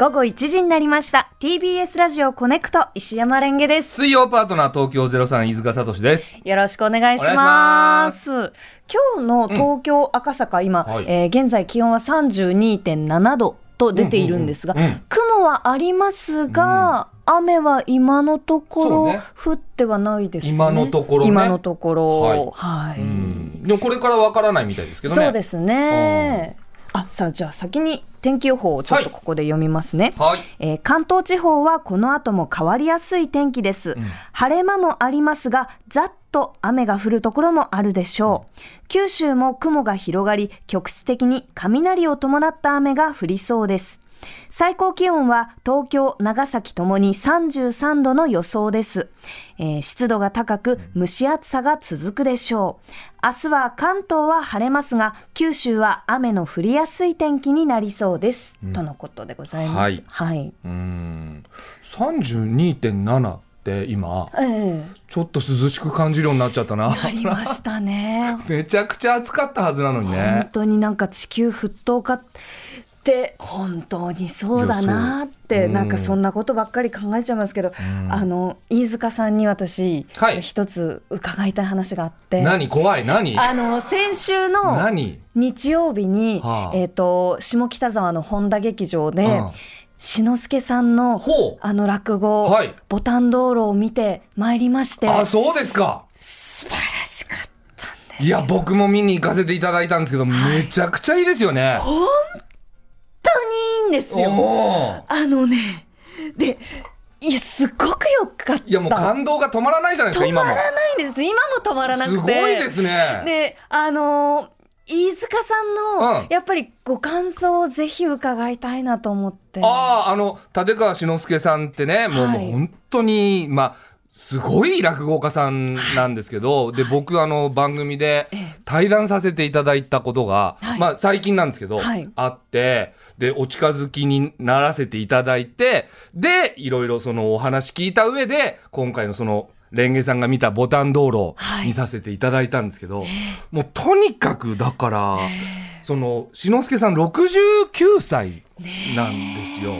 午後1時になりました。TBS ラジオコネクト石山レンゲです。水曜パートナー東京03飯塚聡です。よろしくお願いします。今日の東京赤坂、今、はい。えー現在気温は32.7度と出ているんですが、うんうんうん雲はありますが、雨は今のところ降ってはないですね。今のところね。今のところ。はい。はい、うん。でもこれからわからないみたいですけどね。そうですねあさあじゃあ先に天気予報をちょっとここで読みますね、はい。えー関東地方はこの後も変わりやすい天気です、晴れ間もありますがざっと雨が降るところもあるでしょう。九州も雲が広がり局地的に雷を伴った雨が降りそうです最高気温は東京、長崎ともに33度の予想です、えー湿度が高く蒸し暑さが続くでしょう明日は関東は晴れますが九州は雨の降りやすい天気になりそうです、とのことでございますはいはいうん。32.7って今えちょっと涼しく感じるようになっちゃったな。え、ありましたね。めちゃくちゃ暑かったはずなのに本ね。当になんか地球沸騰化って本当にそうだなってなんかそんなことばっかり考えちゃいますけど、あの飯塚さんに私、はい。一つ伺いたい話があって。何？怖い。何？あの先週の何？日曜日に、はあ。えっ、と下北沢の本田劇場で、うん。志の輔さんのあの落語、はい。ボタン道路を見てまいりまして。あ、そうですか。素晴らしかったいや、僕も見に行かせていただいたんですけど、めちゃくちゃいいですよね。本当にいいんですよ。あのね、で、いや、すっごくよかった。いや、もう感動が止まらないじゃないですか、今も止ま。らないんです。今も止まらなくて。すごいですね。で、あのー飯塚さんの、うんやっぱりご感想をぜひ伺いたいなと思って。ああ、あの、立川志の輔さんってね、はいもう本当に、まあ、すごい落語家さんなんですけど、で、僕、あの、番組でええ。対談させていただいたことが、はい。まあ、最近なんですけど、はい。あって、で、お近づきにならせていただいて、で、いろいろそのお話聞いた上で、今回のその、レンゲさんが見たボタン道路見させていただいたんですけど、もうとにかくだから、その、志の輔さん69歳なんですよ。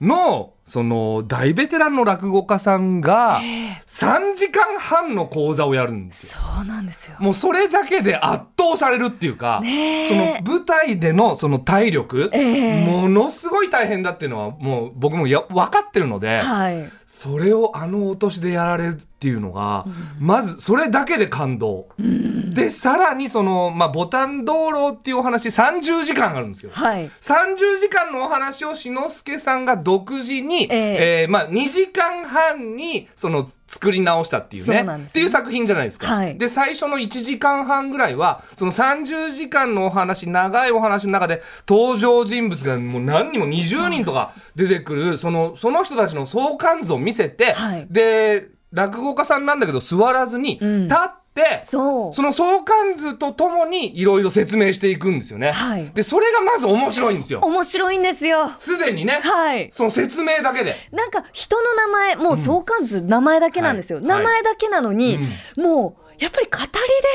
の、その、大ベテランの落語家さんが、3時間半の講座をやるんですよ。そうなんですよ。もうそれだけで圧倒されるっていうか、ねそのえ舞台でのその体力、ええものすごい大変だっていうのはもう僕もや分かってるので、はい。それをあのお年でやられるっていうのが、まずそれだけで感動。で、さらにその、まあ、ボタン道路っていうお話30時間あるんですよ。はい。30時間のお話を志の輔さんが独自に、ええ。えーまあ、2時間半にその作り直したっていうね。そうね。っていう作品じゃないですか。はい。で最初の1時間半ぐらいはその30時間のお話長いお話の中で登場人物がもう何人も20人とか出てくるそのその人たちの相関図を見せて、はい。で落語家さんなんだけど座らずにうん。立っ。その相関図とともにいろいろ説明していくんですよね。はいで、それがまず面白いんですよ。面白いんですよ。すでにね、はい。その説明だけで。なんか人の名前、もう相関図、名前だけなんですよ。はい名前だけなのに、もう、やっぱり語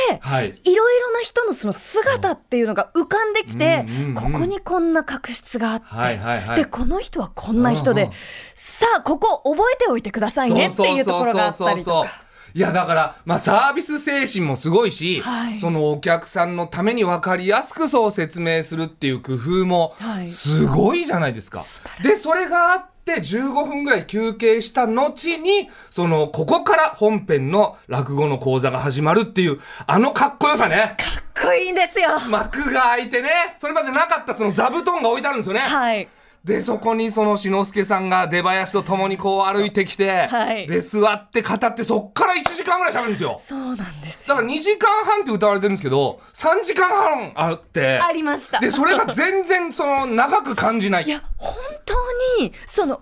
りで、はい。いろいろな人のその姿っていうのが浮かんできて、うんうんうんここにこんな確執があって、はいはいはいで、この人はこんな人で、うんうんさあ、ここ覚えておいてくださいねっていうところがあったりとか。いやだから、まあ、サービス精神もすごいし、はいそのお客さんのために分かりやすくそう説明するっていう工夫もはいすごいじゃないですか。素晴らでそれがあって15分ぐらい休憩した後にそのここから本編の落語の講座が始まるっていうあのかっこよさね。かっこいいんですよ。幕が開いてねそれまでなかったその座布団が置いてあるんですよね。はい。で、そこにその志の輔さんが出囃子と共にこう歩いてきて、はいで、座って語って、そっから1時間ぐらい喋るんですよ。そうなんですよ。だから2時間半って歌われてるんですけど、3時間半あって、ありました。で、それが全然その長く感じない。いや、本当に、その、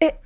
え、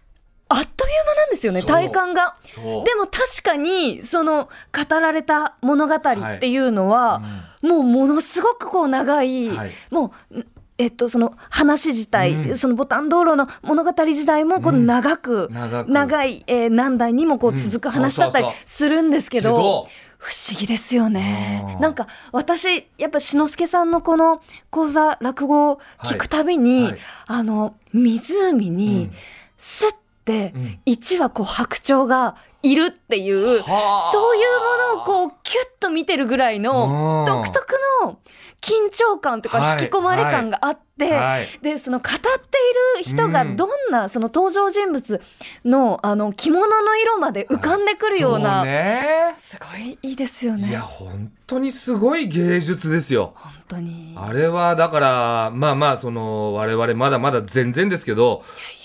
あっという間なんですよね、体感が。でも確かに、その、語られた物語っていうのは、もうものすごくこう長い、はいもう、えっと、その話自体、うん。そのボタン道路の物語自体もこう長く、長く。長い、えー何代にもこう続く話だったりするんですけど、不思議ですよね。なんか私やっぱ志の輔さんのこの講座落語を聞くたびに、はい。はいあの湖にスッてうん。1羽こう白鳥がいるっていう、はあ。そういうものをこうキュッと見てるぐらいのうん。独特の緊張感とかはい。引き込まれ感があって、はい。でその語っている人がどんな、その登場人物のあの着物の色まで浮かんでくるような、ね。すごいいいですよね。いや本当にすごい芸術ですよ。本当に。あれはだからまあまあその我々まだまだ全然ですけど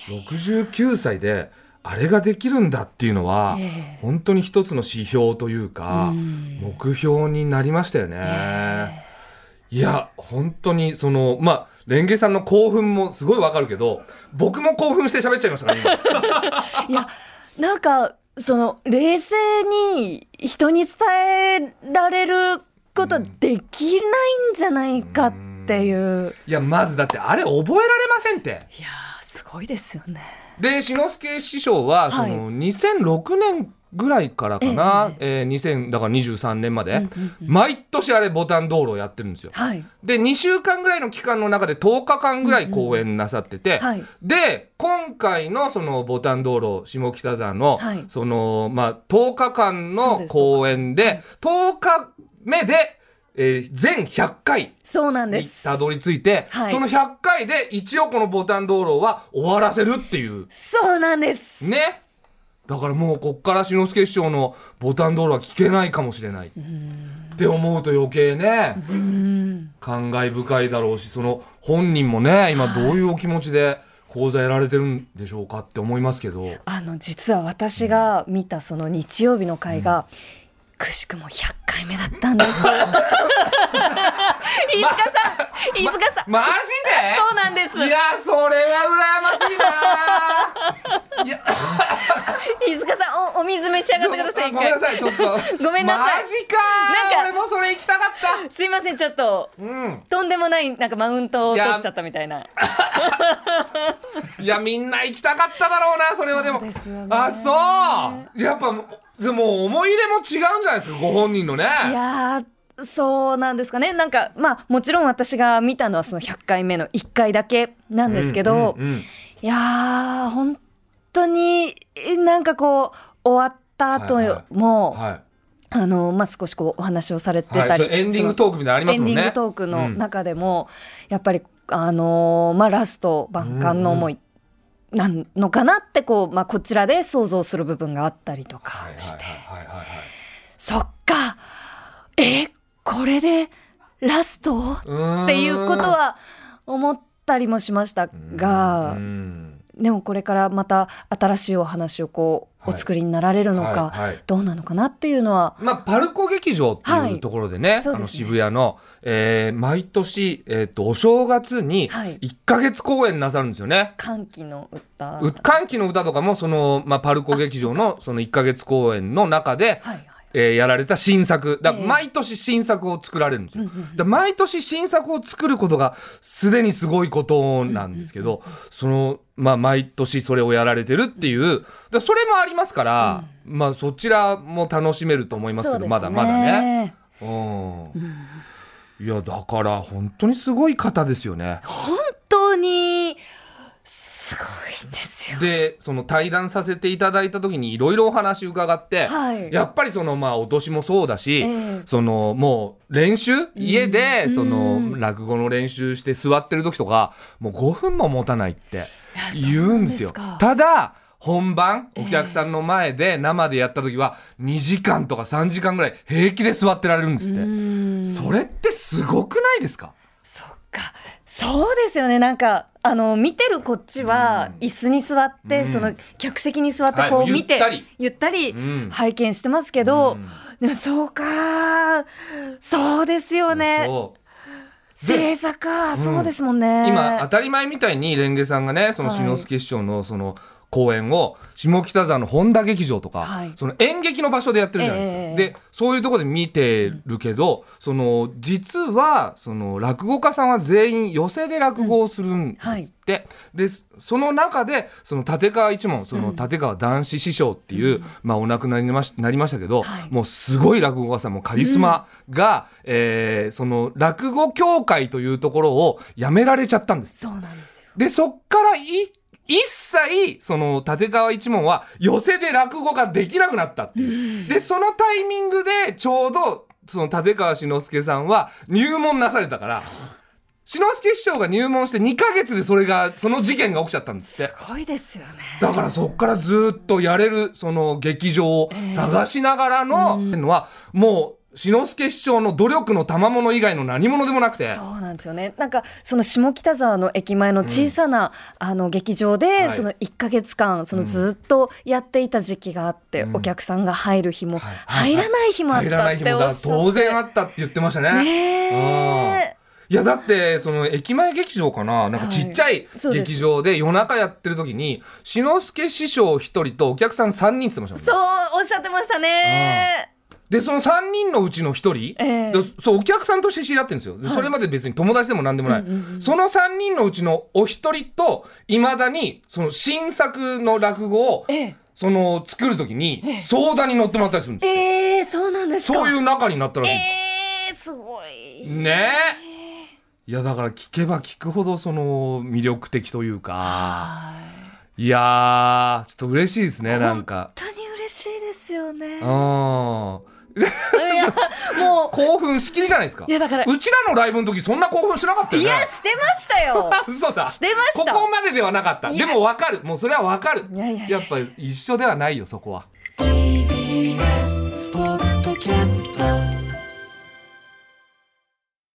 69歳であれができるんだっていうのはええ本当に一つの指標というかうん目標になりましたよね。いや本当にそのまあレンゲさんの興奮もすごいわかるけど僕も興奮して喋っちゃいましたから今。いやなんかその冷静に人に伝えられることできないんじゃないかっていう、いやまずだってあれ覚えられませんって。いやーすごいですよね。で志の輔師匠はその2006年ぐらいからかな、えー2000だから23年まで、うんうんうん毎年あれボタン道路をやってるんですよ。はい。で2週間ぐらいの期間の中で10日間ぐらい公演なさってて、はい。で今回のそのボタン道路下北沢の、はい。そのまあ10日間の公演で10日目で、えー全100回そうなんでにす。たどり着いて、はい。その100回で一応このボタン道路は終わらせるっていう。そうなんです。ね。だからもうこっから志の輔師匠のボタン道路は聞けないかもしれない。って思うと余計ねうん。感慨深いだろうしその本人もね今どういうお気持ちで講座やられてるんでしょうかって思いますけど。あの実は私が見たその日曜日の回が、くしくも100回目だったんです。飯塚さん、飯塚さん、マそうなんです。ジ。でいやそれは羨ましいな。いや。飯塚さん、おお水召し上がってください。ごめんなさいちょっと。ごめんなさい。マジかなんか俺もそれ行きたかった。すいません、ちょっと。うん。とんでもないなんかマウントを取っちゃったみたいな。いやみんな行きたかっただろうなそれはでも。そうですよね。あそう。やっぱでも思い入れも違うんじゃないですかご本人のね。いやーそうなんですかね。なんかまあもちろん私が見たのはその100回目の1回だけなんですけど、うんうんうんいやー本当になんかこう終わった後はいはい。も、はい。あのまあ、少しこうお話をされてたり、はいエンディングトークみたいなのありますもんね。エンディングトークのうん中でも、やっぱりあのーまあ、ラスト万感の思いなんのかなってこう、まあ、こちらで想像する部分があったりとかして、そっか。えこれでラスト？はいっていうことは思ったりもしましたがうん。でもこれからまた新しいお話をこうはいお作りになられるのか、はいはい。どうなのかなっていうのは。まあ、パルコ劇場ってはい。いうところでね、そうですね。あの渋谷の、えー毎年、えー、とお正月にはい。1ヶ月公演なさるんですよね。歓喜の歌。う歓喜の歌とかもその、まあ、パルコ劇場のその1ヶ月公演の中で、はいはいえーやられた新作。だ毎年新作を作られるんですよ。うんうんうん。で毎年新作を作ることがすでにすごいことなんですけど、その、まあ、毎年それをやられてるっていうでそれもありますから、まあ、そちらも楽しめると思いますけどまだまだね。うん。いやだから本当にすごい方ですよね。本当にですよ。でその対談させていただいた時にいろいろお話伺って、はい。やっぱりそのまあお年もそうだし、ええ。そのもう練習家でうん。その落語の練習して座ってる時とかもう5分も持たないって言うんですよ。すか。ただ本番ええ。お客さんの前で生でやった時は2時間とか3時間ぐらい平気で座ってられるんですって。うん。それってすごくないですか？そっか。そうですよね。なんかあの見てるこっちは椅子に座って、うん。その客席に座ってはいこう見て、ゆったり。ゆったりうん。拝見してますけど、うん。でもそうかそうですよね。正座か、ん。そうですもんね。今当たり前みたいにレンゲさんがねそのはい。志の輔師匠のその公演を下北沢の本田劇場とか、はい。その演劇の場所でやってるじゃないですか。ええでそういうところで見てるけど、その実はその落語家さんは全員寄席で落語をするんですって。でその中でその立川一門その立川談志師匠っていう、まあ、お亡くなりになりましなりましたけど、はい。もうすごい落語家さんもカリスマが、えーその落語協会というところを辞められちゃったんです。そうなんですよ。で、そっからい、一切、その、立川一門は、寄せで落語ができなくなったっていう。で、そのタイミングで、ちょうど、その、立川志の輔さんは、入門なされたから、志の輔師匠が入門して2ヶ月でそれが、その事件が起きちゃったんですって。すごいですよね。だからそっからずっとやれる、その劇場を探しながらの、のは、もう、志の輔師匠の努力の賜物以外の何物でもなくて。そうなんですよね。なんかその下北沢の駅前の小さな、あの劇場で、はい。その1ヶ月間そのずっとやっていた時期があって、うん。お客さんが入る日も、はい。入らない日もあっ入らたっない日もだ。ておっし。当然あったって言ってましたね。いやだってその駅前劇場かな。なんかちっちゃい劇場で夜中やってる時に志の輔師匠一人とお客さん3人って言ってましたそもんね。うおっしゃってましたね。でその3人のうちの1人、ええ。でそうお客さんとして知り合ってるんですよ。でそれまで別に友達でも何でもない、その3人のうちのお一人といまだにその新作の落語をええ。その作る時に相談に乗ってもらったりするんですよ、ええそうなんですか。そういう仲になったらしいんえですえすごい。ね。え。いやだから聞けば聞くほどその魅力的というか。はい。やーちょっと嬉しいですねなんか。本当に嬉しいですよね。いうん。やもう。興奮しきりじゃないですか。いやだから。うちらのライブの時そんな興奮しなかったよね。いやしてましたよ。嘘だ。してました。ここまでではなかった。でもわかる。もうそれはわかる。いやいやいや。やっぱ一緒ではないよそこは。TBS